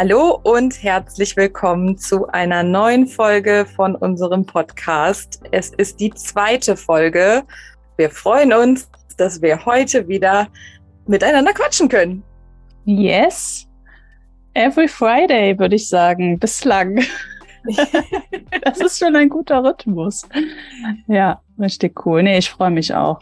Hallo und herzlich willkommen zu einer neuen Folge von unserem Podcast. Es ist die zweite Folge. Wir freuen uns, dass wir heute wieder miteinander quatschen können. Yes. Every Friday, würde ich sagen, bislang. das ist schon ein guter Rhythmus. Ja, richtig cool. Nee, ich freue mich auch.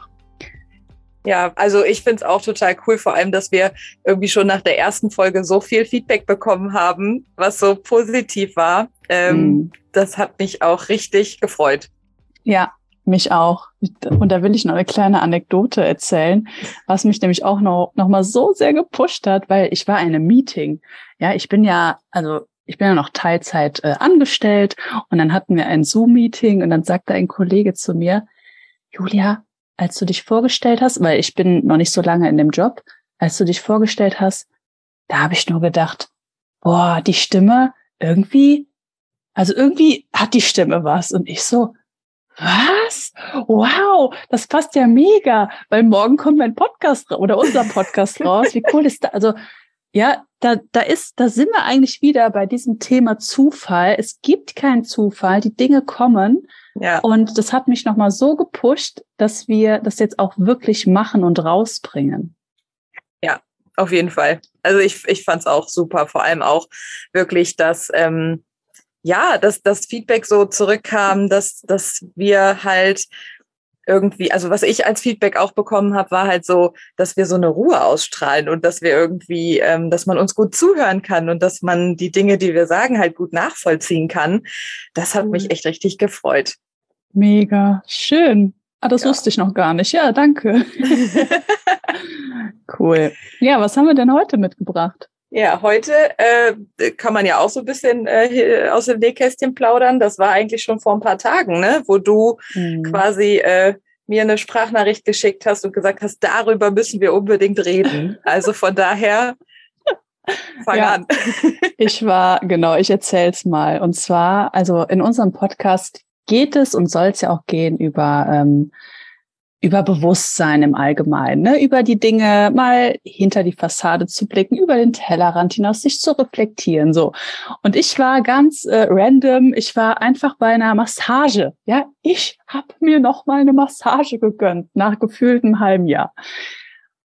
Ja, also ich finde es auch total cool, vor allem, dass wir irgendwie schon nach der ersten Folge so viel Feedback bekommen haben, was so positiv war. Ähm, mm. Das hat mich auch richtig gefreut. Ja, mich auch. Und da will ich noch eine kleine Anekdote erzählen, was mich nämlich auch noch, noch mal so sehr gepusht hat, weil ich war in einem Meeting. Ja, ich bin ja, also ich bin ja noch Teilzeit äh, angestellt und dann hatten wir ein Zoom-Meeting und dann sagte ein Kollege zu mir, Julia, als du dich vorgestellt hast, weil ich bin noch nicht so lange in dem Job, als du dich vorgestellt hast, da habe ich nur gedacht, boah, die Stimme irgendwie, also irgendwie hat die Stimme was. Und ich so, was? Wow, das passt ja mega, weil morgen kommt mein Podcast oder unser Podcast raus. Wie cool ist das? Also, ja, da, da ist, da sind wir eigentlich wieder bei diesem Thema Zufall. Es gibt keinen Zufall, die Dinge kommen ja. Und das hat mich nochmal so gepusht, dass wir das jetzt auch wirklich machen und rausbringen. Ja, auf jeden Fall. Also ich, ich fand es auch super, vor allem auch wirklich, dass ähm, ja, dass das Feedback so zurückkam, dass, dass wir halt irgendwie, also was ich als Feedback auch bekommen habe, war halt so, dass wir so eine Ruhe ausstrahlen und dass wir irgendwie, ähm, dass man uns gut zuhören kann und dass man die Dinge, die wir sagen, halt gut nachvollziehen kann. Das hat mich echt richtig gefreut. Mega schön. Ah, das ja. wusste ich noch gar nicht. Ja, danke. cool. Ja, was haben wir denn heute mitgebracht? Ja, heute äh, kann man ja auch so ein bisschen äh, aus dem Nähkästchen plaudern. Das war eigentlich schon vor ein paar Tagen, ne? wo du mhm. quasi äh, mir eine Sprachnachricht geschickt hast und gesagt hast, darüber müssen wir unbedingt reden. Also von daher, fang ja, an. ich war, genau, ich erzähl's mal. Und zwar, also in unserem Podcast geht es und soll es ja auch gehen über, ähm, über Bewusstsein im Allgemeinen, ne? über die Dinge mal hinter die Fassade zu blicken, über den Tellerrand hinaus sich zu reflektieren. So. Und ich war ganz äh, random, ich war einfach bei einer Massage. Ja, ich habe mir noch mal eine Massage gegönnt nach gefühltem halben Jahr.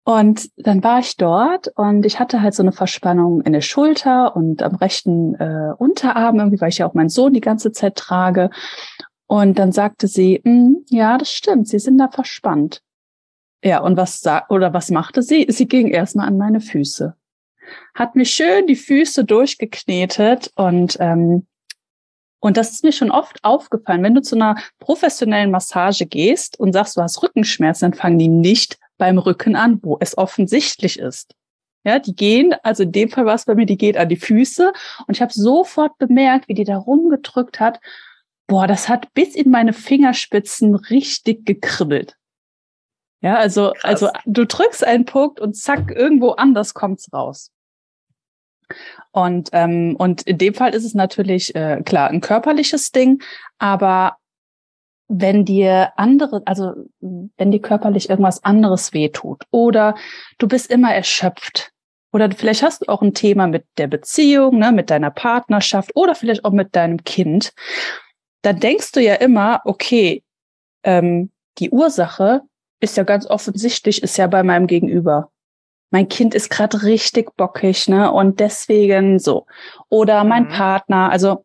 Und dann war ich dort und ich hatte halt so eine Verspannung in der Schulter und am rechten äh, Unterarm, irgendwie, weil ich ja auch meinen Sohn die ganze Zeit trage. Und dann sagte sie, hm, ja, das stimmt, Sie sind da verspannt. Ja, und was sagt, oder was machte sie? Sie ging erstmal an meine Füße. Hat mir schön die Füße durchgeknetet und ähm, und das ist mir schon oft aufgefallen, wenn du zu einer professionellen Massage gehst und sagst, du hast Rückenschmerzen, dann fangen die nicht beim Rücken an, wo es offensichtlich ist. Ja, die gehen, also in dem Fall war es bei mir, die geht an die Füße und ich habe sofort bemerkt, wie die da rumgedrückt hat. Boah, das hat bis in meine Fingerspitzen richtig gekribbelt. Ja, also, Krass. also du drückst einen Punkt und zack, irgendwo anders kommt's raus. Und, ähm, und in dem Fall ist es natürlich äh, klar ein körperliches Ding, aber wenn dir andere, also wenn dir körperlich irgendwas anderes wehtut oder du bist immer erschöpft oder vielleicht hast du auch ein Thema mit der Beziehung, ne, mit deiner Partnerschaft oder vielleicht auch mit deinem Kind, dann denkst du ja immer, okay, ähm, die Ursache ist ja ganz offensichtlich, ist ja bei meinem Gegenüber. Mein Kind ist gerade richtig bockig, ne? Und deswegen so. Oder mein mhm. Partner, also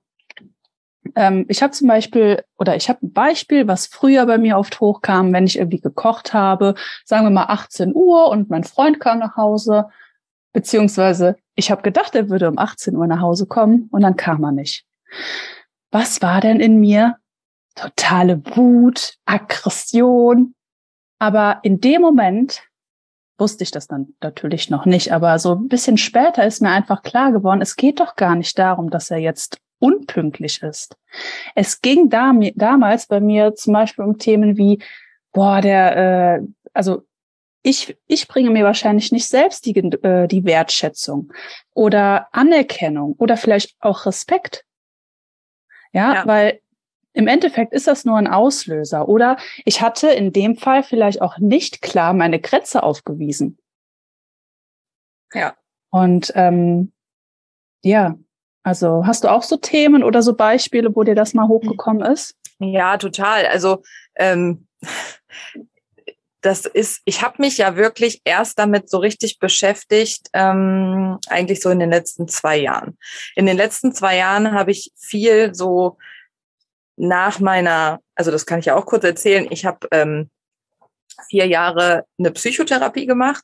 ähm, ich habe zum Beispiel, oder ich habe ein Beispiel, was früher bei mir oft hochkam, wenn ich irgendwie gekocht habe, sagen wir mal 18 Uhr und mein Freund kam nach Hause, beziehungsweise ich habe gedacht, er würde um 18 Uhr nach Hause kommen und dann kam er nicht. Was war denn in mir? Totale Wut, Aggression. Aber in dem Moment wusste ich das dann natürlich noch nicht, aber so ein bisschen später ist mir einfach klar geworden, es geht doch gar nicht darum, dass er jetzt unpünktlich ist. Es ging da, damals bei mir zum Beispiel um Themen wie, boah, der, äh, also ich, ich bringe mir wahrscheinlich nicht selbst die, äh, die Wertschätzung oder Anerkennung oder vielleicht auch Respekt. Ja, ja, weil im Endeffekt ist das nur ein Auslöser. Oder ich hatte in dem Fall vielleicht auch nicht klar meine Grenze aufgewiesen. Ja. Und ähm, Ja, also hast du auch so Themen oder so Beispiele, wo dir das mal hochgekommen ist? Ja, total. Also ähm, das ist, ich habe mich ja wirklich erst damit so richtig beschäftigt, ähm, eigentlich so in den letzten zwei Jahren. In den letzten zwei Jahren habe ich viel so nach meiner, also das kann ich ja auch kurz erzählen, ich habe ähm, vier Jahre eine Psychotherapie gemacht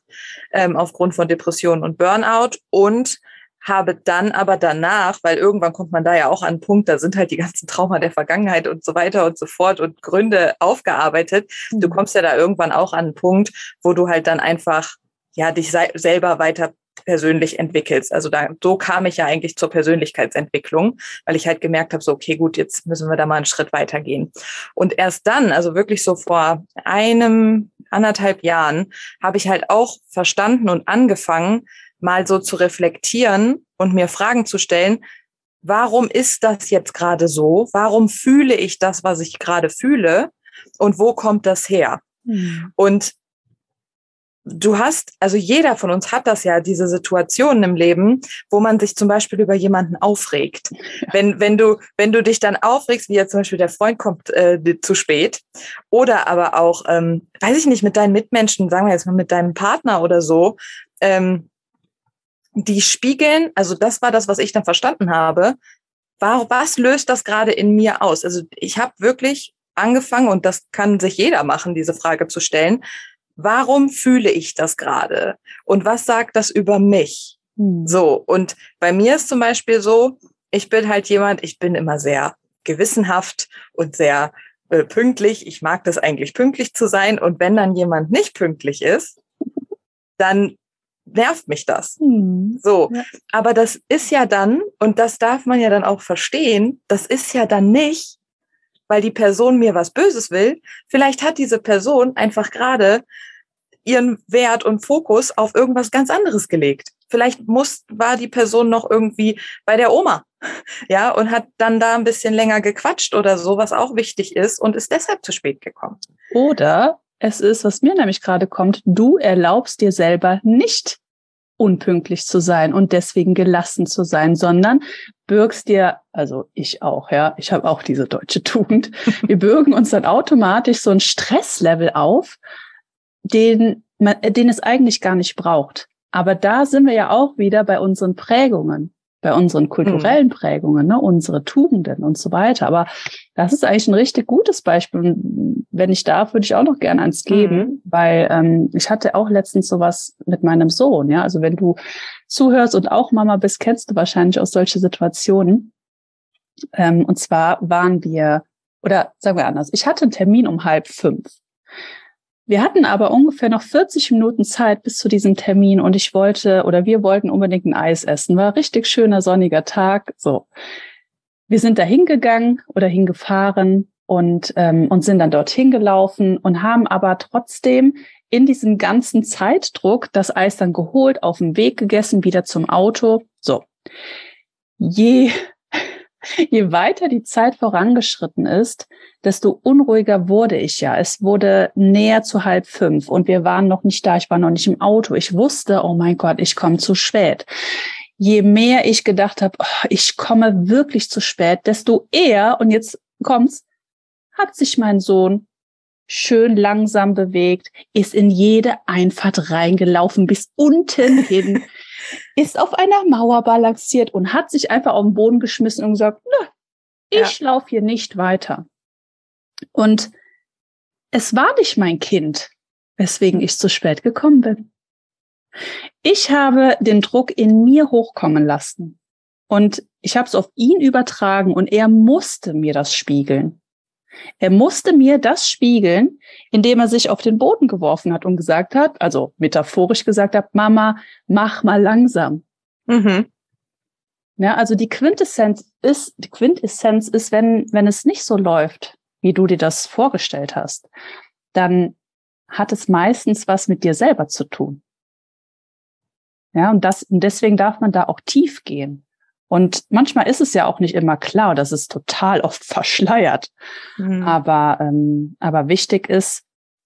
ähm, aufgrund von Depressionen und Burnout und habe dann aber danach, weil irgendwann kommt man da ja auch an einen Punkt, da sind halt die ganzen Trauma der Vergangenheit und so weiter und so fort und Gründe aufgearbeitet. Du mhm. kommst ja da irgendwann auch an einen Punkt, wo du halt dann einfach ja dich selber weiter persönlich entwickelst. Also da, so kam ich ja eigentlich zur Persönlichkeitsentwicklung, weil ich halt gemerkt habe, so, okay, gut, jetzt müssen wir da mal einen Schritt weitergehen. Und erst dann, also wirklich so vor einem, anderthalb Jahren, habe ich halt auch verstanden und angefangen, mal so zu reflektieren und mir Fragen zu stellen, warum ist das jetzt gerade so? Warum fühle ich das, was ich gerade fühle? Und wo kommt das her? Mhm. Und du hast, also jeder von uns hat das ja, diese Situationen im Leben, wo man sich zum Beispiel über jemanden aufregt. Wenn, wenn du, wenn du dich dann aufregst, wie jetzt zum Beispiel der Freund kommt äh, zu spät, oder aber auch, ähm, weiß ich nicht, mit deinen Mitmenschen, sagen wir jetzt mal mit deinem Partner oder so, ähm, die spiegeln, also das war das, was ich dann verstanden habe, war, was löst das gerade in mir aus? Also ich habe wirklich angefangen, und das kann sich jeder machen, diese Frage zu stellen, warum fühle ich das gerade? Und was sagt das über mich? Hm. So, und bei mir ist zum Beispiel so, ich bin halt jemand, ich bin immer sehr gewissenhaft und sehr äh, pünktlich. Ich mag das eigentlich, pünktlich zu sein. Und wenn dann jemand nicht pünktlich ist, dann nervt mich das. Hm. So, ja. aber das ist ja dann, und das darf man ja dann auch verstehen, das ist ja dann nicht, weil die Person mir was Böses will. Vielleicht hat diese Person einfach gerade ihren Wert und Fokus auf irgendwas ganz anderes gelegt. Vielleicht muss, war die Person noch irgendwie bei der Oma, ja, und hat dann da ein bisschen länger gequatscht oder so, was auch wichtig ist und ist deshalb zu spät gekommen. Oder es ist, was mir nämlich gerade kommt, du erlaubst dir selber nicht unpünktlich zu sein und deswegen gelassen zu sein, sondern bürgst dir, also ich auch, ja, ich habe auch diese deutsche Tugend, wir bürgen uns dann automatisch so ein Stresslevel auf, den, man, den es eigentlich gar nicht braucht. Aber da sind wir ja auch wieder bei unseren Prägungen bei unseren kulturellen mhm. Prägungen, ne, unsere Tugenden und so weiter. Aber das ist eigentlich ein richtig gutes Beispiel. Und wenn ich darf, würde ich auch noch gerne eins geben, mhm. weil ähm, ich hatte auch letztens sowas mit meinem Sohn. Ja, also wenn du zuhörst und auch Mama bist, kennst du wahrscheinlich auch solche Situationen. Ähm, und zwar waren wir, oder sagen wir anders, ich hatte einen Termin um halb fünf. Wir hatten aber ungefähr noch 40 Minuten Zeit bis zu diesem Termin und ich wollte oder wir wollten unbedingt ein Eis essen. War richtig schöner sonniger Tag. So, wir sind da hingegangen oder hingefahren und ähm, und sind dann dorthin gelaufen und haben aber trotzdem in diesem ganzen Zeitdruck das Eis dann geholt, auf dem Weg gegessen, wieder zum Auto. So, je je weiter die Zeit vorangeschritten ist, desto unruhiger wurde ich ja. Es wurde näher zu halb fünf und wir waren noch nicht da. Ich war noch nicht im Auto. Ich wusste, oh mein Gott, ich komme zu spät. Je mehr ich gedacht habe, oh, ich komme wirklich zu spät, desto eher, und jetzt kommt's, hat sich mein Sohn schön langsam bewegt, ist in jede Einfahrt reingelaufen bis unten hin. ist auf einer Mauer balanciert und hat sich einfach auf den Boden geschmissen und gesagt, na, ich ja. laufe hier nicht weiter. Und es war nicht mein Kind, weswegen ich zu spät gekommen bin. Ich habe den Druck in mir hochkommen lassen und ich habe es auf ihn übertragen und er musste mir das spiegeln. Er musste mir das spiegeln, indem er sich auf den Boden geworfen hat und gesagt hat, also metaphorisch gesagt hat, Mama, mach mal langsam. Mhm. Ja, also die Quintessenz ist, die Quintessenz ist, wenn, wenn es nicht so läuft, wie du dir das vorgestellt hast, dann hat es meistens was mit dir selber zu tun. Ja, und das, und deswegen darf man da auch tief gehen. Und manchmal ist es ja auch nicht immer klar, das ist total oft verschleiert. Mhm. Aber, ähm, aber wichtig ist,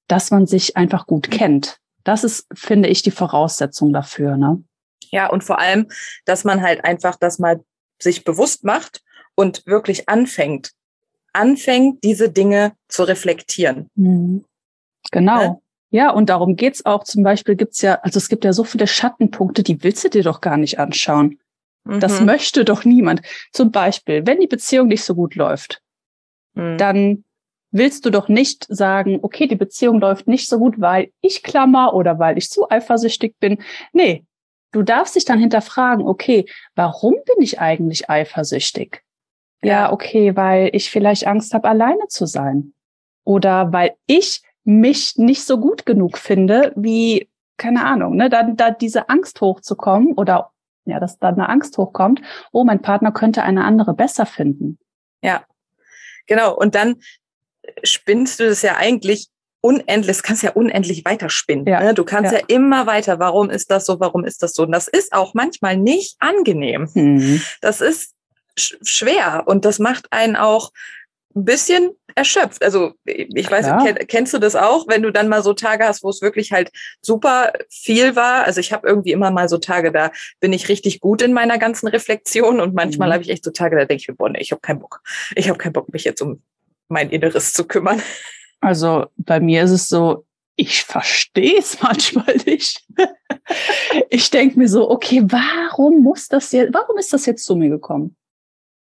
dass man sich einfach gut kennt. Das ist, finde ich, die Voraussetzung dafür. Ne? Ja, und vor allem, dass man halt einfach das mal sich bewusst macht und wirklich anfängt, anfängt, diese Dinge zu reflektieren. Mhm. Genau. Ja? Ja, und darum geht's auch. Zum Beispiel gibt's ja, also es gibt ja so viele Schattenpunkte, die willst du dir doch gar nicht anschauen. Mhm. Das möchte doch niemand. Zum Beispiel, wenn die Beziehung nicht so gut läuft, mhm. dann willst du doch nicht sagen, okay, die Beziehung läuft nicht so gut, weil ich klammer oder weil ich zu eifersüchtig bin. Nee, du darfst dich dann hinterfragen, okay, warum bin ich eigentlich eifersüchtig? Ja, ja okay, weil ich vielleicht Angst habe, alleine zu sein. Oder weil ich mich nicht so gut genug finde, wie, keine Ahnung, ne, dann da diese Angst hochzukommen oder ja, dass da eine Angst hochkommt, oh, mein Partner könnte eine andere besser finden. Ja, genau. Und dann spinnst du das ja eigentlich unendlich, kannst ja unendlich weiterspinnen. Ja. Ne? Du kannst ja. ja. immer weiter. Warum ist das so? Warum ist das so? Und das ist auch manchmal nicht angenehm. Mhm. Das ist sch schwer und das macht einen auch ein bisschen erschöpft. Also ich weiß, kenn, kennst du das auch, wenn du dann mal so Tage hast, wo es wirklich halt super viel war? Also ich habe irgendwie immer mal so Tage, da bin ich richtig gut in meiner ganzen Reflexion und manchmal mhm. habe ich echt so Tage, da denke ich mir, boah, nee, ich habe keinen Bock. Ich habe keinen Bock, mich jetzt um mein Inneres zu kümmern. Also bei mir ist es so, ich verstehe es manchmal nicht. ich denke mir so, okay, warum muss das jetzt, warum ist das jetzt zu mir gekommen?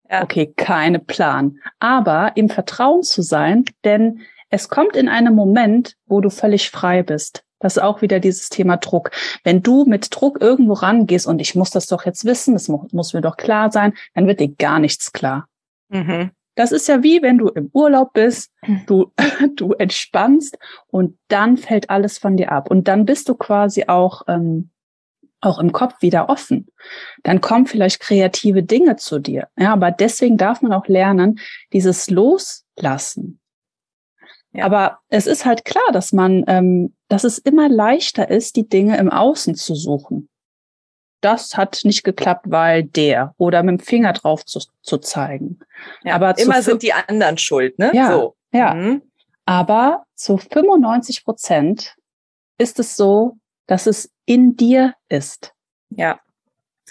Ja. Okay, keine Plan. Aber im Vertrauen zu sein, denn es kommt in einem Moment, wo du völlig frei bist. Das ist auch wieder dieses Thema Druck. Wenn du mit Druck irgendwo rangehst und ich muss das doch jetzt wissen, das muss mir doch klar sein, dann wird dir gar nichts klar. Mhm. Das ist ja wie wenn du im Urlaub bist, du, du entspannst und dann fällt alles von dir ab. Und dann bist du quasi auch ähm, auch im Kopf wieder offen. Dann kommen vielleicht kreative Dinge zu dir. Ja, aber deswegen darf man auch lernen, dieses Loslassen. Ja. Aber es ist halt klar, dass man, ähm, dass es immer leichter ist, die Dinge im Außen zu suchen. Das hat nicht geklappt, weil der oder mit dem Finger drauf zu, zu zeigen. Ja, aber immer sind die anderen schuld, ne? Ja, so. ja. Mhm. Aber zu 95 Prozent ist es so, dass es in dir ist. Ja,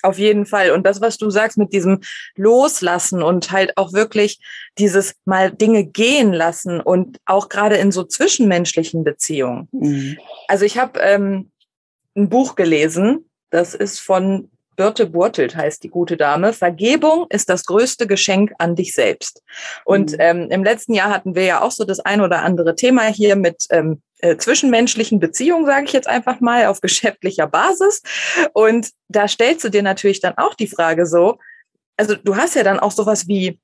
auf jeden Fall. Und das, was du sagst mit diesem Loslassen und halt auch wirklich dieses mal Dinge gehen lassen und auch gerade in so zwischenmenschlichen Beziehungen. Mhm. Also ich habe ähm, ein Buch gelesen, das ist von Birte Burtelt heißt die gute Dame. Vergebung ist das größte Geschenk an dich selbst. Und mhm. ähm, im letzten Jahr hatten wir ja auch so das ein oder andere Thema hier mit ähm, äh, zwischenmenschlichen Beziehungen, sage ich jetzt einfach mal, auf geschäftlicher Basis. Und da stellst du dir natürlich dann auch die Frage so, also du hast ja dann auch sowas wie,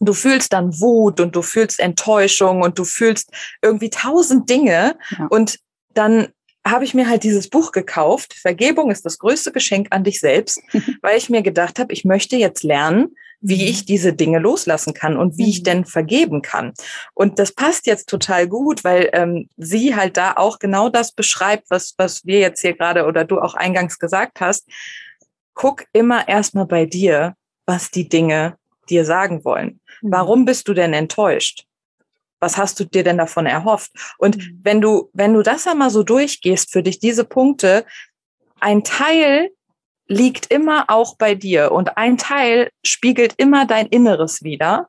du fühlst dann Wut und du fühlst Enttäuschung und du fühlst irgendwie tausend Dinge ja. und dann habe ich mir halt dieses Buch gekauft. Vergebung ist das größte Geschenk an dich selbst, weil ich mir gedacht habe, ich möchte jetzt lernen, wie mhm. ich diese Dinge loslassen kann und wie mhm. ich denn vergeben kann. Und das passt jetzt total gut, weil ähm, sie halt da auch genau das beschreibt, was, was wir jetzt hier gerade oder du auch eingangs gesagt hast. Guck immer erstmal bei dir, was die Dinge dir sagen wollen. Mhm. Warum bist du denn enttäuscht? Was hast du dir denn davon erhofft? Und mhm. wenn du, wenn du das einmal so durchgehst für dich, diese Punkte, ein Teil liegt immer auch bei dir und ein Teil spiegelt immer dein Inneres wieder.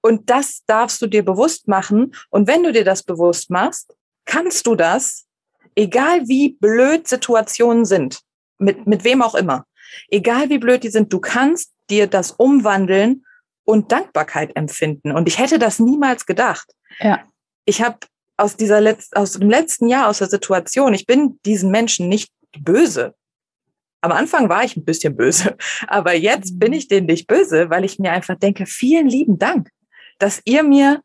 Und das darfst du dir bewusst machen. Und wenn du dir das bewusst machst, kannst du das, egal wie blöd Situationen sind, mit, mit wem auch immer, egal wie blöd die sind, du kannst dir das umwandeln und Dankbarkeit empfinden. Und ich hätte das niemals gedacht. Ja. Ich habe aus dieser Letz aus dem letzten Jahr, aus der Situation, ich bin diesen Menschen nicht böse. Am Anfang war ich ein bisschen böse, aber jetzt bin mhm. ich denen nicht böse, weil ich mir einfach denke, vielen lieben Dank, dass ihr mir,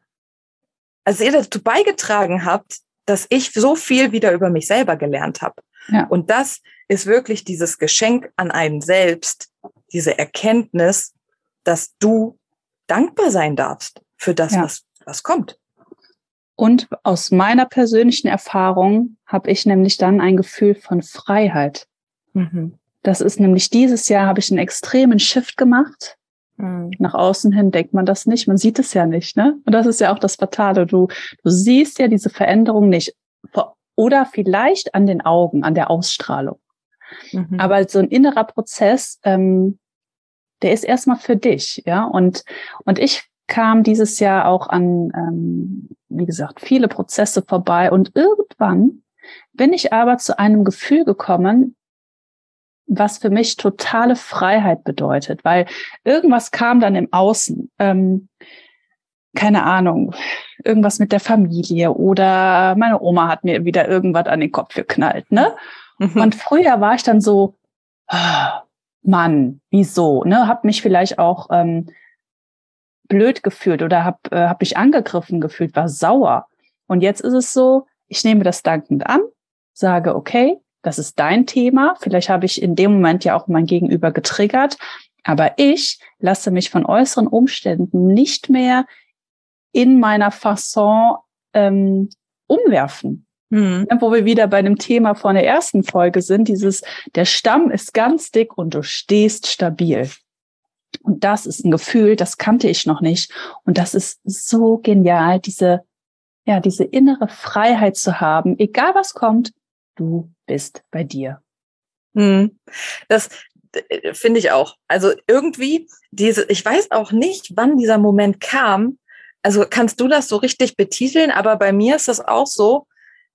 also ihr dazu beigetragen habt, dass ich so viel wieder über mich selber gelernt habe. Ja. Und das ist wirklich dieses Geschenk an einen selbst, diese Erkenntnis, dass du dankbar sein darfst für das, ja. was, was kommt. Und aus meiner persönlichen Erfahrung habe ich nämlich dann ein Gefühl von Freiheit. Mhm. Das ist nämlich dieses Jahr habe ich einen extremen Shift gemacht. Mhm. Nach außen hin denkt man das nicht, man sieht es ja nicht, ne? Und das ist ja auch das Fatale. Du, du siehst ja diese Veränderung nicht. Oder vielleicht an den Augen, an der Ausstrahlung. Mhm. Aber so ein innerer Prozess, ähm, der ist erstmal für dich, ja. Und, und ich kam dieses Jahr auch an, ähm, wie gesagt, viele Prozesse vorbei und irgendwann bin ich aber zu einem Gefühl gekommen, was für mich totale Freiheit bedeutet, weil irgendwas kam dann im Außen. Ähm, keine Ahnung, irgendwas mit der Familie oder meine Oma hat mir wieder irgendwas an den Kopf geknallt, ne? Mhm. Und früher war ich dann so, oh, Mann, wieso, ne? Hab mich vielleicht auch ähm, blöd gefühlt oder hab, äh, hab mich angegriffen gefühlt, war sauer. Und jetzt ist es so, ich nehme das dankend an, sage, okay, das ist dein Thema. Vielleicht habe ich in dem Moment ja auch mein Gegenüber getriggert. Aber ich lasse mich von äußeren Umständen nicht mehr in meiner Fasson ähm, umwerfen. Hm. Wo wir wieder bei dem Thema von der ersten Folge sind, dieses, der Stamm ist ganz dick und du stehst stabil. Und das ist ein Gefühl, das kannte ich noch nicht. Und das ist so genial, diese, ja, diese innere Freiheit zu haben, egal was kommt, du bist bei dir. Hm. Das äh, finde ich auch. Also irgendwie diese, ich weiß auch nicht, wann dieser Moment kam. Also kannst du das so richtig betiteln? Aber bei mir ist das auch so.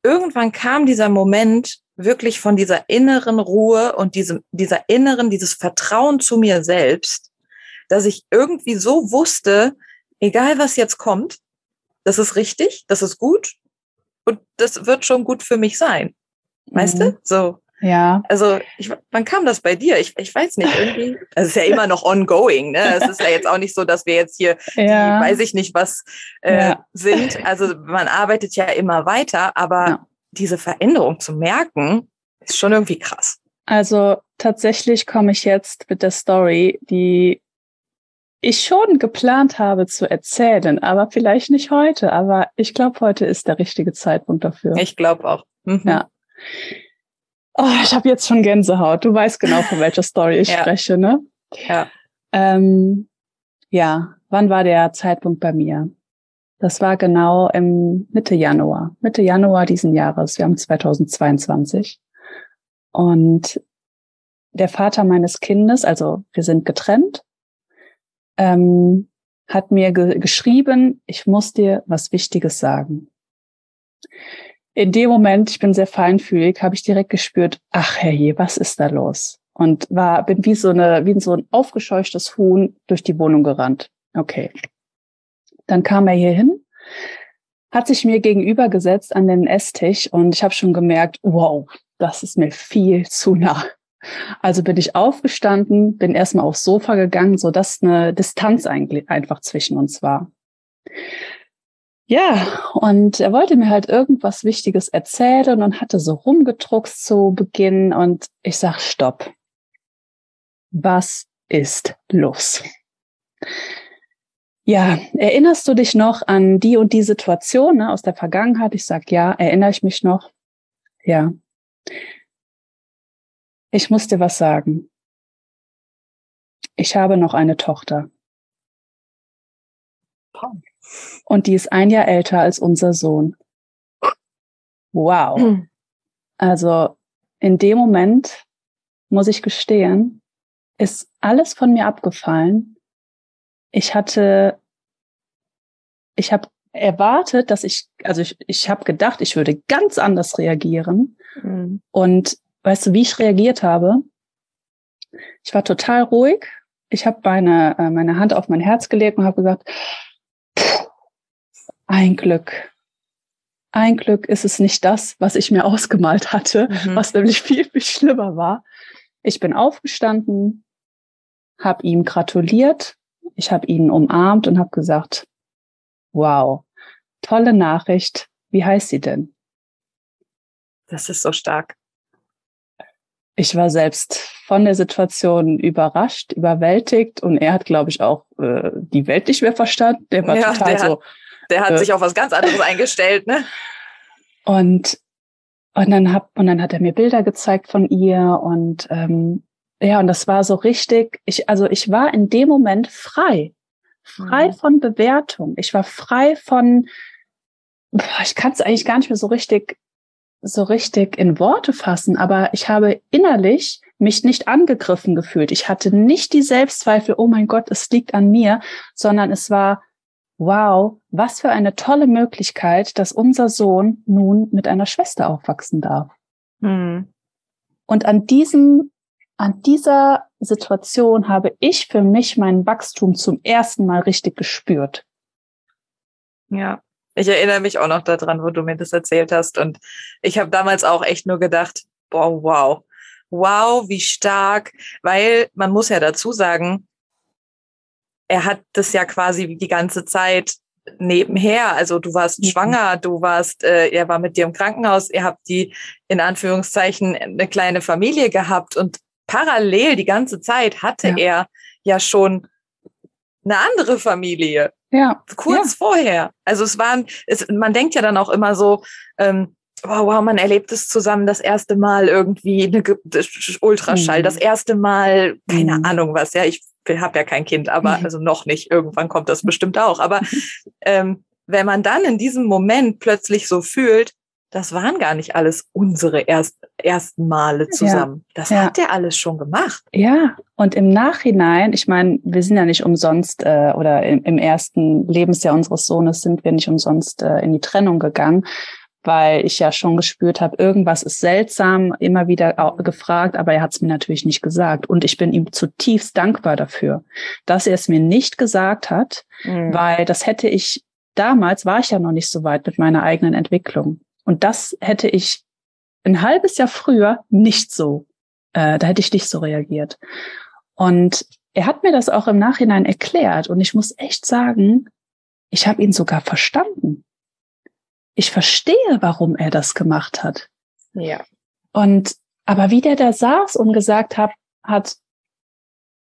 Irgendwann kam dieser Moment wirklich von dieser inneren Ruhe und diesem, dieser inneren, dieses Vertrauen zu mir selbst, dass ich irgendwie so wusste, egal was jetzt kommt, das ist richtig, das ist gut und das wird schon gut für mich sein. Weißt mhm. du? So. Ja. Also, ich, wann kam das bei dir? Ich, ich weiß nicht, irgendwie. Es ist ja immer noch ongoing, ne? Es ist ja jetzt auch nicht so, dass wir jetzt hier, ja. die, weiß ich nicht, was äh, ja. sind. Also, man arbeitet ja immer weiter, aber ja. diese Veränderung zu merken, ist schon irgendwie krass. Also, tatsächlich komme ich jetzt mit der Story, die ich schon geplant habe zu erzählen, aber vielleicht nicht heute. Aber ich glaube, heute ist der richtige Zeitpunkt dafür. Ich glaube auch. Mhm. Ja. Oh, ich habe jetzt schon Gänsehaut. Du weißt genau, von welcher Story ich ja. spreche, ne? Ja. Ähm, ja, wann war der Zeitpunkt bei mir? Das war genau im Mitte Januar, Mitte Januar diesen Jahres. Wir haben 2022. Und der Vater meines Kindes, also wir sind getrennt, ähm, hat mir ge geschrieben, ich muss dir was Wichtiges sagen in dem Moment, ich bin sehr feinfühlig, habe ich direkt gespürt, ach herrje, was ist da los? Und war, bin wie so eine, wie so ein aufgescheuchtes Huhn durch die Wohnung gerannt. Okay. Dann kam er hier hin, hat sich mir gegenüber gesetzt an den Esstisch und ich habe schon gemerkt, wow, das ist mir viel zu nah. Also bin ich aufgestanden, bin erstmal aufs Sofa gegangen, so dass eine Distanz einfach zwischen uns war. Ja, und er wollte mir halt irgendwas Wichtiges erzählen und hatte so rumgedruckst zu Beginn und ich sag, stopp. Was ist los? Ja, erinnerst du dich noch an die und die Situation ne, aus der Vergangenheit? Ich sag, ja, erinnere ich mich noch? Ja. Ich muss dir was sagen. Ich habe noch eine Tochter. Und die ist ein Jahr älter als unser Sohn. Wow. Hm. Also in dem Moment, muss ich gestehen, ist alles von mir abgefallen. Ich hatte, ich habe erwartet, dass ich, also ich, ich habe gedacht, ich würde ganz anders reagieren. Mhm. Und weißt du, wie ich reagiert habe? Ich war total ruhig. Ich habe meine, äh, meine Hand auf mein Herz gelegt und habe gesagt, ein Glück. Ein Glück ist es nicht das, was ich mir ausgemalt hatte, mhm. was nämlich viel, viel schlimmer war. Ich bin aufgestanden, habe ihm gratuliert, ich habe ihn umarmt und habe gesagt, wow, tolle Nachricht, wie heißt sie denn? Das ist so stark. Ich war selbst von der Situation überrascht, überwältigt und er hat, glaube ich, auch äh, die Welt nicht mehr verstanden. Der war ja, total der so, hat, der hat sich auf was ganz anderes eingestellt, ne? Und und dann hab und dann hat er mir Bilder gezeigt von ihr und ähm, ja und das war so richtig. Ich also ich war in dem Moment frei, frei mhm. von Bewertung. Ich war frei von. Ich kann es eigentlich gar nicht mehr so richtig so richtig in Worte fassen, aber ich habe innerlich mich nicht angegriffen gefühlt. Ich hatte nicht die Selbstzweifel, oh mein Gott, es liegt an mir, sondern es war, wow, was für eine tolle Möglichkeit, dass unser Sohn nun mit einer Schwester aufwachsen darf. Mhm. Und an diesem, an dieser Situation habe ich für mich mein Wachstum zum ersten Mal richtig gespürt. Ja, ich erinnere mich auch noch daran, wo du mir das erzählt hast. Und ich habe damals auch echt nur gedacht, boah, wow, wow, wie stark, weil man muss ja dazu sagen, er hat das ja quasi die ganze Zeit nebenher. Also du warst mhm. schwanger, du warst, äh, er war mit dir im Krankenhaus, ihr habt die in Anführungszeichen eine kleine Familie gehabt und parallel die ganze Zeit hatte ja. er ja schon eine andere Familie. Ja. Kurz ja. vorher. Also es waren, es, man denkt ja dann auch immer so, ähm, wow, wow, man erlebt es zusammen das erste Mal irgendwie eine Ultraschall, mhm. das erste Mal, keine mhm. Ahnung was, ja, ich habe ja kein Kind, aber mhm. also noch nicht, irgendwann kommt das bestimmt auch. Aber ähm, wenn man dann in diesem Moment plötzlich so fühlt, das waren gar nicht alles unsere erst, ersten Male zusammen. Ja, das ja. hat er alles schon gemacht. Ja, und im Nachhinein, ich meine, wir sind ja nicht umsonst äh, oder im, im ersten Lebensjahr unseres Sohnes sind wir nicht umsonst äh, in die Trennung gegangen weil ich ja schon gespürt habe, irgendwas ist seltsam, immer wieder gefragt, aber er hat es mir natürlich nicht gesagt. Und ich bin ihm zutiefst dankbar dafür, dass er es mir nicht gesagt hat, mhm. weil das hätte ich, damals war ich ja noch nicht so weit mit meiner eigenen Entwicklung. Und das hätte ich ein halbes Jahr früher nicht so, äh, da hätte ich nicht so reagiert. Und er hat mir das auch im Nachhinein erklärt und ich muss echt sagen, ich habe ihn sogar verstanden ich verstehe, warum er das gemacht hat. Ja. Und aber wie der da saß und gesagt hat, hat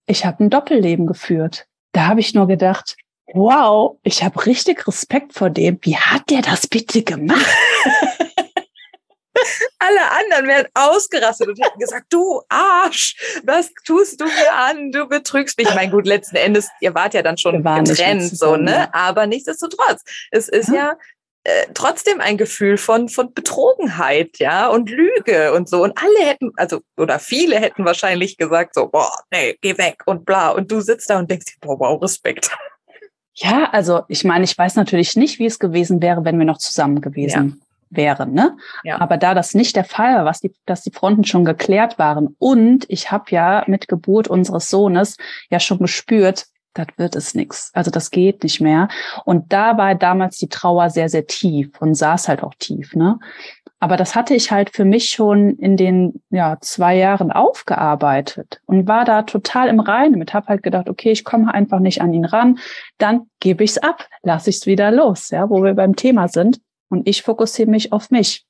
ich habe ein Doppelleben geführt. Da habe ich nur gedacht, wow, ich habe richtig Respekt vor dem. Wie hat der das bitte gemacht? Alle anderen wären ausgerastet und hätten gesagt, du Arsch, was tust du mir an? Du betrügst mich. Ich meine, gut, letzten Endes, ihr wart ja dann schon getrennt, so, ne? Aber nichtsdestotrotz, es ist ja, ja äh, trotzdem ein Gefühl von, von Betrogenheit, ja, und Lüge und so. Und alle hätten, also, oder viele hätten wahrscheinlich gesagt so, boah, nee, geh weg und bla. Und du sitzt da und denkst, boah, wow, Respekt. Ja, also ich meine, ich weiß natürlich nicht, wie es gewesen wäre, wenn wir noch zusammen gewesen ja. wären, ne? Ja. Aber da das nicht der Fall war, was die, dass die Fronten schon geklärt waren und ich habe ja mit Geburt unseres Sohnes ja schon gespürt, das wird es nix. Also das geht nicht mehr. Und da war damals die Trauer sehr, sehr tief und saß halt auch tief, ne? Aber das hatte ich halt für mich schon in den ja, zwei Jahren aufgearbeitet und war da total im Reinen mit. Hab halt gedacht, okay, ich komme einfach nicht an ihn ran, dann gebe ich's ab, lasse ich's wieder los, ja, wo wir beim Thema sind. Und ich fokussiere mich auf mich.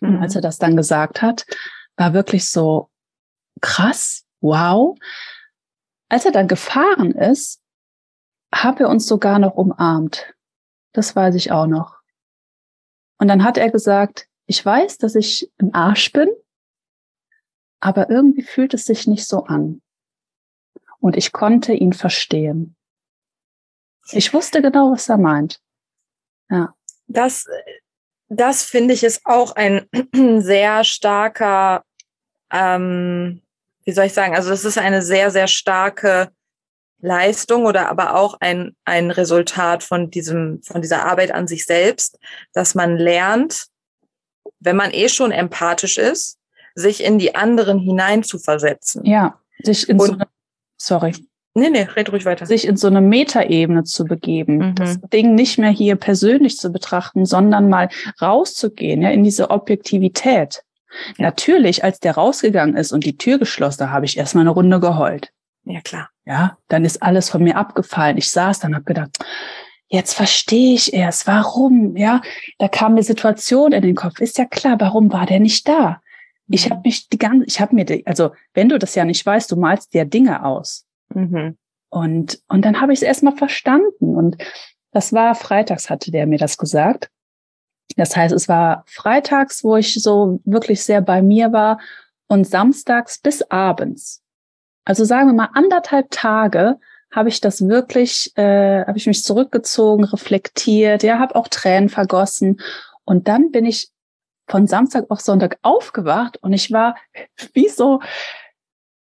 Mhm. Und als er das dann gesagt hat, war wirklich so krass, wow. Als er dann gefahren ist, haben wir uns sogar noch umarmt. Das weiß ich auch noch. Und dann hat er gesagt, ich weiß, dass ich im Arsch bin, aber irgendwie fühlt es sich nicht so an. Und ich konnte ihn verstehen. Ich wusste genau, was er meint. Ja. Das, das finde ich ist auch ein sehr starker ähm, wie soll ich sagen, also das ist eine sehr, sehr starke Leistung oder aber auch ein, ein Resultat von diesem, von dieser Arbeit an sich selbst, dass man lernt, wenn man eh schon empathisch ist, sich in die anderen hinein zu versetzen. Ja, sich in Und, so eine, sorry. Nee, nee, red ruhig weiter. Sich in so eine Metaebene zu begeben. Mhm. Das Ding nicht mehr hier persönlich zu betrachten, sondern mal rauszugehen, ja, in diese Objektivität. Natürlich, als der rausgegangen ist und die Tür geschlossen, da habe ich erstmal eine Runde geheult. Ja, klar. Ja, dann ist alles von mir abgefallen. Ich saß dann, habe gedacht, jetzt verstehe ich erst, warum, ja. Da kam eine Situation in den Kopf. Ist ja klar, warum war der nicht da? Ich mhm. habe mich die ganze, ich habe mir, die, also wenn du das ja nicht weißt, du malst dir Dinge aus. Mhm. Und, und dann habe ich es erstmal verstanden. Und das war freitags, hatte der mir das gesagt. Das heißt, es war freitags, wo ich so wirklich sehr bei mir war und samstags bis abends. Also sagen wir mal anderthalb Tage habe ich das wirklich, äh, habe ich mich zurückgezogen, reflektiert, ja, habe auch Tränen vergossen und dann bin ich von Samstag auf Sonntag aufgewacht und ich war wie so,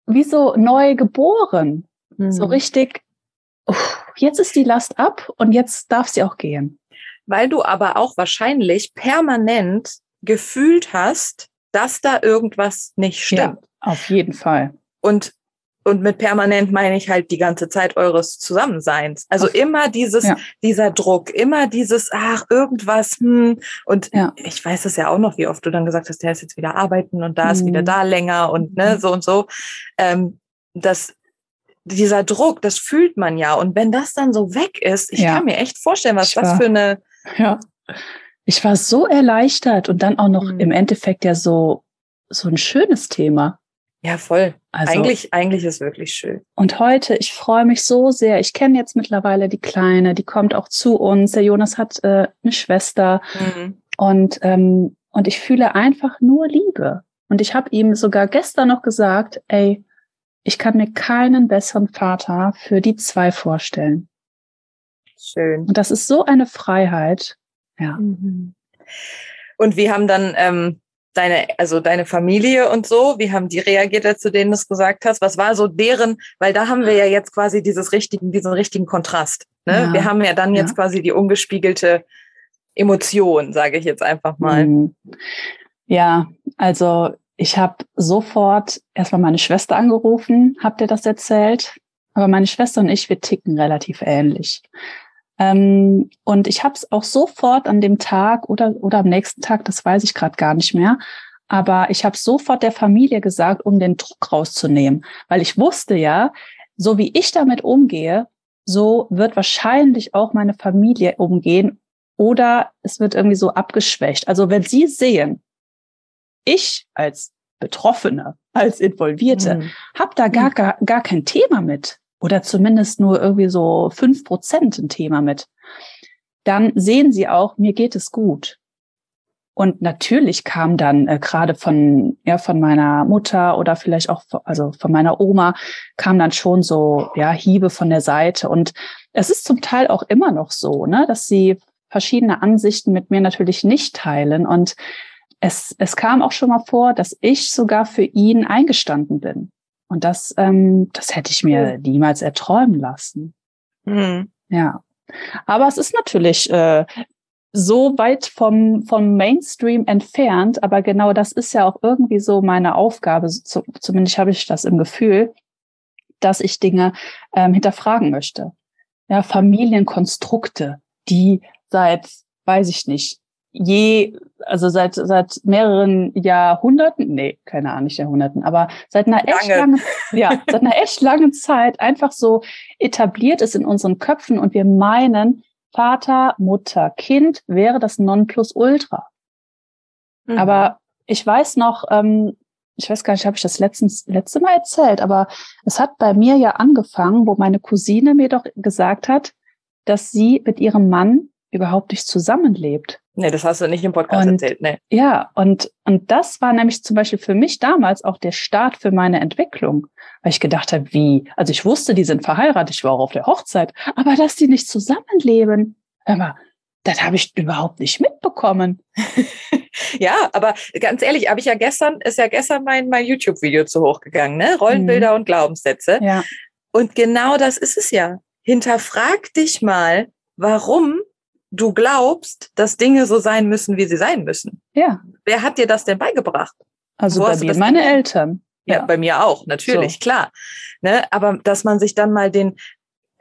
wie so neu geboren. Mhm. So richtig, uff, jetzt ist die Last ab und jetzt darf sie auch gehen. Weil du aber auch wahrscheinlich permanent gefühlt hast, dass da irgendwas nicht stimmt. Ja, auf jeden Fall. Und und mit permanent meine ich halt die ganze Zeit eures Zusammenseins. Also Ach, immer dieses, ja. dieser Druck, immer dieses, ach, irgendwas, hm. Und ja. ich weiß es ja auch noch, wie oft du dann gesagt hast, der ist jetzt wieder arbeiten und da mhm. ist wieder mhm. da länger und ne, mhm. so und so. Ähm, das, dieser Druck, das fühlt man ja. Und wenn das dann so weg ist, ich ja. kann mir echt vorstellen, was das war, für eine. Ja. Ich war so erleichtert und dann auch noch mhm. im Endeffekt ja so, so ein schönes Thema. Ja, voll. Also, eigentlich, eigentlich ist wirklich schön. Und heute, ich freue mich so sehr. Ich kenne jetzt mittlerweile die Kleine, die kommt auch zu uns. Der Jonas hat äh, eine Schwester mhm. und ähm, und ich fühle einfach nur Liebe. Und ich habe ihm sogar gestern noch gesagt, ey, ich kann mir keinen besseren Vater für die zwei vorstellen. Schön. Und das ist so eine Freiheit. Ja. Mhm. Und wir haben dann ähm, deine, also deine Familie und so, wie haben die reagiert, als du denen das gesagt hast? Was war so deren, weil da haben wir ja jetzt quasi dieses richtigen, diesen richtigen Kontrast. Ne? Ja. Wir haben ja dann jetzt ja. quasi die ungespiegelte Emotion, sage ich jetzt einfach mal. Mhm. Ja, also ich habe sofort erstmal meine Schwester angerufen, habt ihr das erzählt? Aber meine Schwester und ich, wir ticken relativ ähnlich. Ähm, und ich habe es auch sofort an dem Tag oder, oder am nächsten Tag, das weiß ich gerade gar nicht mehr, aber ich habe sofort der Familie gesagt, um den Druck rauszunehmen, weil ich wusste ja, so wie ich damit umgehe, so wird wahrscheinlich auch meine Familie umgehen oder es wird irgendwie so abgeschwächt. Also wenn Sie sehen, ich als Betroffene, als Involvierte, mhm. habe da gar, mhm. gar, gar kein Thema mit oder zumindest nur irgendwie so fünf Prozent ein Thema mit, dann sehen sie auch, mir geht es gut. Und natürlich kam dann äh, gerade von ja von meiner Mutter oder vielleicht auch also von meiner Oma kam dann schon so ja Hiebe von der Seite und es ist zum Teil auch immer noch so, ne, dass sie verschiedene Ansichten mit mir natürlich nicht teilen und es es kam auch schon mal vor, dass ich sogar für ihn eingestanden bin. Und das, ähm, das hätte ich mir niemals erträumen lassen. Mhm. Ja. Aber es ist natürlich äh, so weit vom, vom Mainstream entfernt, aber genau das ist ja auch irgendwie so meine Aufgabe, zu, zumindest habe ich das im Gefühl, dass ich Dinge ähm, hinterfragen möchte. Ja, Familienkonstrukte, die seit, weiß ich nicht, je, also seit, seit mehreren Jahrhunderten, nee, keine Ahnung, nicht Jahrhunderten, aber seit einer Lange. echt langen, ja, seit einer echt langen Zeit einfach so etabliert ist in unseren Köpfen und wir meinen, Vater, Mutter, Kind wäre das Nonplusultra. Mhm. Aber ich weiß noch, ähm, ich weiß gar nicht, habe ich das letztens, letzte Mal erzählt, aber es hat bei mir ja angefangen, wo meine Cousine mir doch gesagt hat, dass sie mit ihrem Mann überhaupt nicht zusammenlebt. Nee, das hast du nicht im Podcast und, erzählt, nee. Ja, und, und das war nämlich zum Beispiel für mich damals auch der Start für meine Entwicklung. Weil ich gedacht habe, wie? Also ich wusste, die sind verheiratet, ich war auch auf der Hochzeit, aber dass die nicht zusammenleben, aber das habe ich überhaupt nicht mitbekommen. ja, aber ganz ehrlich, habe ich ja gestern, ist ja gestern mein, mein YouTube-Video zu hoch gegangen, ne? Rollenbilder mhm. und Glaubenssätze. Ja. Und genau das ist es ja. Hinterfrag dich mal, warum du glaubst, dass Dinge so sein müssen, wie sie sein müssen. Ja. Wer hat dir das denn beigebracht? Also Wo bei mir meine gemacht? Eltern. Ja, ja, bei mir auch, natürlich, so. klar. Ne, aber dass man sich dann mal den,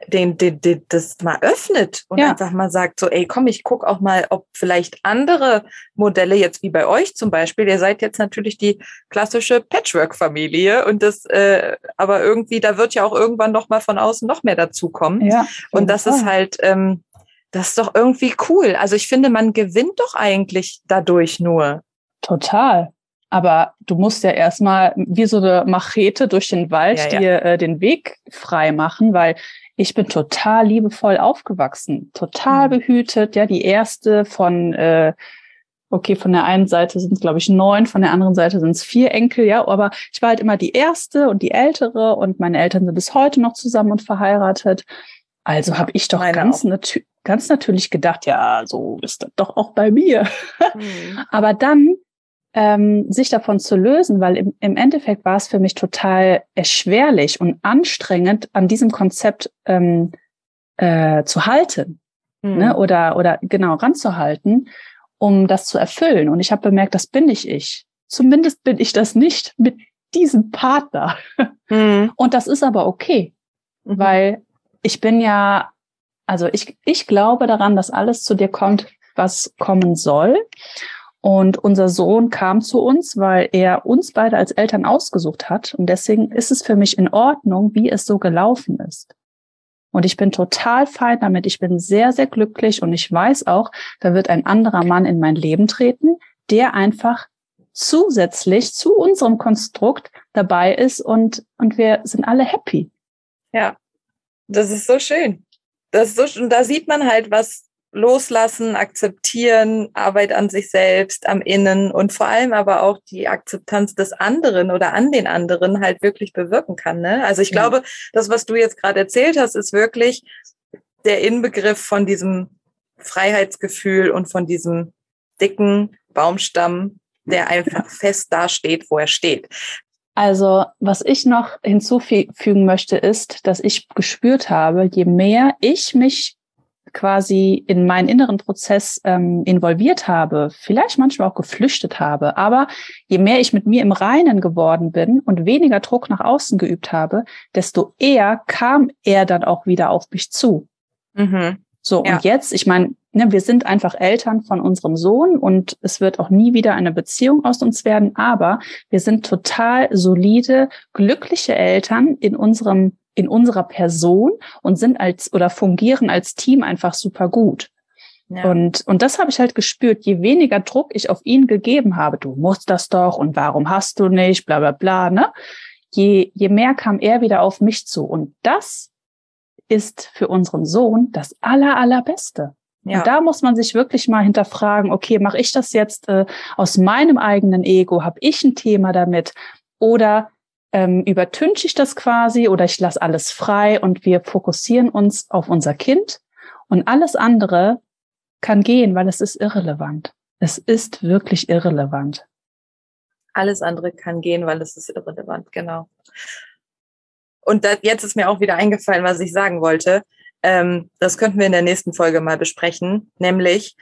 den, den, den das mal öffnet und ja. einfach mal sagt, so, ey, komm, ich guck auch mal, ob vielleicht andere Modelle jetzt wie bei euch zum Beispiel, ihr seid jetzt natürlich die klassische Patchwork-Familie und das, äh, aber irgendwie, da wird ja auch irgendwann noch mal von außen noch mehr dazukommen. Ja, und das ist halt, ähm, das ist doch irgendwie cool. Also ich finde, man gewinnt doch eigentlich dadurch nur. Total. Aber du musst ja erstmal wie so eine Machete durch den Wald ja, ja. dir äh, den Weg frei machen, weil ich bin total liebevoll aufgewachsen, total mhm. behütet. Ja, die erste von, äh, okay, von der einen Seite sind es, glaube ich, neun, von der anderen Seite sind es vier Enkel, ja, aber ich war halt immer die erste und die ältere und meine Eltern sind bis heute noch zusammen und verheiratet. Also habe ich doch Meine ganz natürlich ganz natürlich gedacht, ja, so ist das doch auch bei mir. Mhm. Aber dann ähm, sich davon zu lösen, weil im, im Endeffekt war es für mich total erschwerlich und anstrengend, an diesem Konzept ähm, äh, zu halten mhm. ne? oder, oder genau ranzuhalten, um das zu erfüllen. Und ich habe bemerkt, das bin nicht ich. Zumindest bin ich das nicht mit diesem Partner. Mhm. Und das ist aber okay, mhm. weil ich bin ja, also ich, ich glaube daran, dass alles zu dir kommt, was kommen soll. Und unser Sohn kam zu uns, weil er uns beide als Eltern ausgesucht hat. Und deswegen ist es für mich in Ordnung, wie es so gelaufen ist. Und ich bin total fein damit. Ich bin sehr, sehr glücklich und ich weiß auch, da wird ein anderer Mann in mein Leben treten, der einfach zusätzlich zu unserem Konstrukt dabei ist und, und wir sind alle happy. Ja, das ist so schön. Das ist so, und da sieht man halt, was Loslassen, Akzeptieren, Arbeit an sich selbst, am Innen und vor allem aber auch die Akzeptanz des anderen oder an den anderen halt wirklich bewirken kann. Ne? Also ich ja. glaube, das, was du jetzt gerade erzählt hast, ist wirklich der Inbegriff von diesem Freiheitsgefühl und von diesem dicken Baumstamm, der einfach fest dasteht, wo er steht. Also, was ich noch hinzufügen möchte, ist, dass ich gespürt habe, je mehr ich mich quasi in meinen inneren Prozess ähm, involviert habe, vielleicht manchmal auch geflüchtet habe, aber je mehr ich mit mir im Reinen geworden bin und weniger Druck nach außen geübt habe, desto eher kam er dann auch wieder auf mich zu. Mhm. So, ja. und jetzt, ich meine, ne, wir sind einfach Eltern von unserem Sohn und es wird auch nie wieder eine Beziehung aus uns werden, aber wir sind total solide, glückliche Eltern in unserem in unserer Person und sind als oder fungieren als Team einfach super gut. Ja. Und, und das habe ich halt gespürt, je weniger Druck ich auf ihn gegeben habe, du musst das doch und warum hast du nicht, bla bla bla, ne? Je, je mehr kam er wieder auf mich zu. Und das ist für unseren Sohn das aller, allerbeste. Ja. Und da muss man sich wirklich mal hinterfragen, okay, mache ich das jetzt äh, aus meinem eigenen Ego? Habe ich ein Thema damit? Oder ähm, übertünche ich das quasi oder ich lasse alles frei und wir fokussieren uns auf unser Kind und alles andere kann gehen, weil es ist irrelevant. Es ist wirklich irrelevant. Alles andere kann gehen, weil es ist irrelevant, genau. Und das, jetzt ist mir auch wieder eingefallen, was ich sagen wollte. Ähm, das könnten wir in der nächsten Folge mal besprechen, nämlich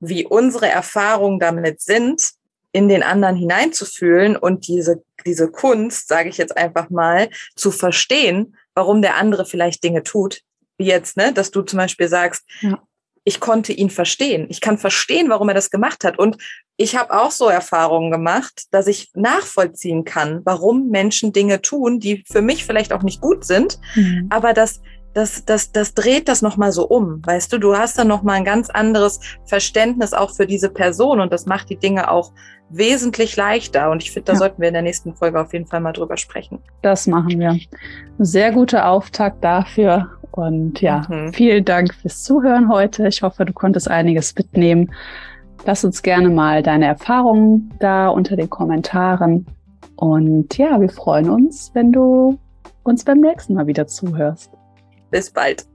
wie unsere Erfahrungen damit sind, in den anderen hineinzufühlen und diese, diese Kunst, sage ich jetzt einfach mal, zu verstehen, warum der andere vielleicht Dinge tut. Wie jetzt, ne, dass du zum Beispiel sagst, ja. ich konnte ihn verstehen. Ich kann verstehen, warum er das gemacht hat. Und ich habe auch so Erfahrungen gemacht, dass ich nachvollziehen kann, warum Menschen Dinge tun, die für mich vielleicht auch nicht gut sind, mhm. aber dass das, das, das dreht das nochmal so um. Weißt du, du hast dann nochmal ein ganz anderes Verständnis auch für diese Person und das macht die Dinge auch wesentlich leichter. Und ich finde, da ja. sollten wir in der nächsten Folge auf jeden Fall mal drüber sprechen. Das machen wir. Sehr guter Auftakt dafür. Und ja, mhm. vielen Dank fürs Zuhören heute. Ich hoffe, du konntest einiges mitnehmen. Lass uns gerne mal deine Erfahrungen da unter den Kommentaren. Und ja, wir freuen uns, wenn du uns beim nächsten Mal wieder zuhörst. Bis bald.